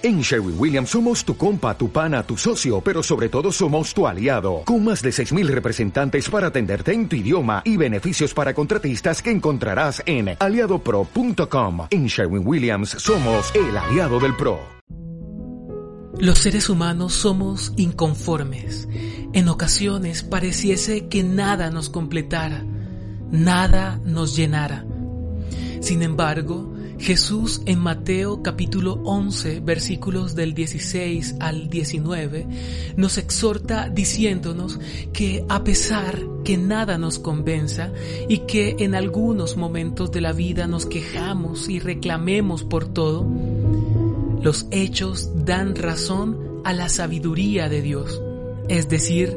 En Sherwin Williams somos tu compa, tu pana, tu socio, pero sobre todo somos tu aliado, con más de 6.000 representantes para atenderte en tu idioma y beneficios para contratistas que encontrarás en aliadopro.com. En Sherwin Williams somos el aliado del PRO. Los seres humanos somos inconformes. En ocasiones pareciese que nada nos completara, nada nos llenara. Sin embargo, Jesús en Mateo capítulo 11 versículos del 16 al 19 nos exhorta diciéndonos que a pesar que nada nos convenza y que en algunos momentos de la vida nos quejamos y reclamemos por todo, los hechos dan razón a la sabiduría de Dios, es decir,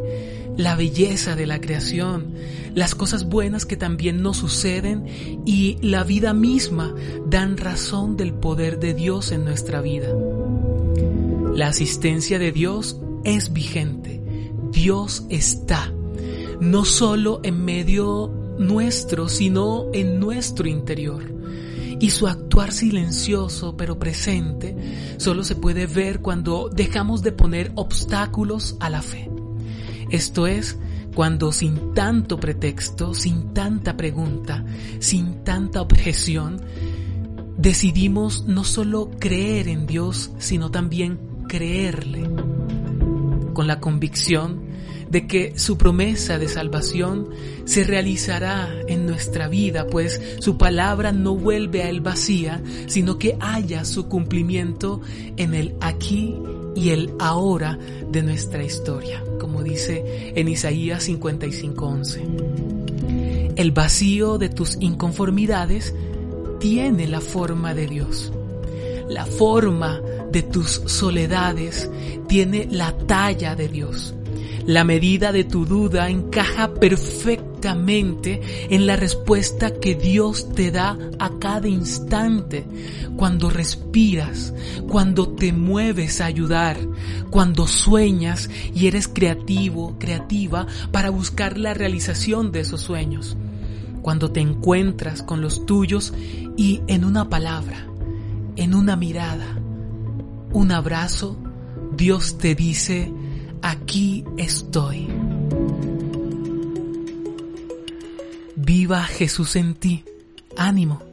la belleza de la creación, las cosas buenas que también nos suceden y la vida misma dan razón del poder de Dios en nuestra vida. La asistencia de Dios es vigente. Dios está, no solo en medio nuestro, sino en nuestro interior. Y su actuar silencioso pero presente solo se puede ver cuando dejamos de poner obstáculos a la fe. Esto es, cuando sin tanto pretexto, sin tanta pregunta, sin tanta objeción, decidimos no solo creer en Dios, sino también creerle, con la convicción de que su promesa de salvación se realizará en nuestra vida, pues su palabra no vuelve a él vacía, sino que haya su cumplimiento en el aquí y el ahora de nuestra historia, como dice en Isaías 55:11. El vacío de tus inconformidades tiene la forma de Dios. La forma de tus soledades tiene la talla de Dios. La medida de tu duda encaja perfectamente en la respuesta que Dios te da a cada instante, cuando respiras, cuando te mueves a ayudar, cuando sueñas y eres creativo, creativa para buscar la realización de esos sueños, cuando te encuentras con los tuyos y en una palabra, en una mirada, un abrazo, Dios te dice, aquí estoy. Viva Jesús en ti. Ánimo.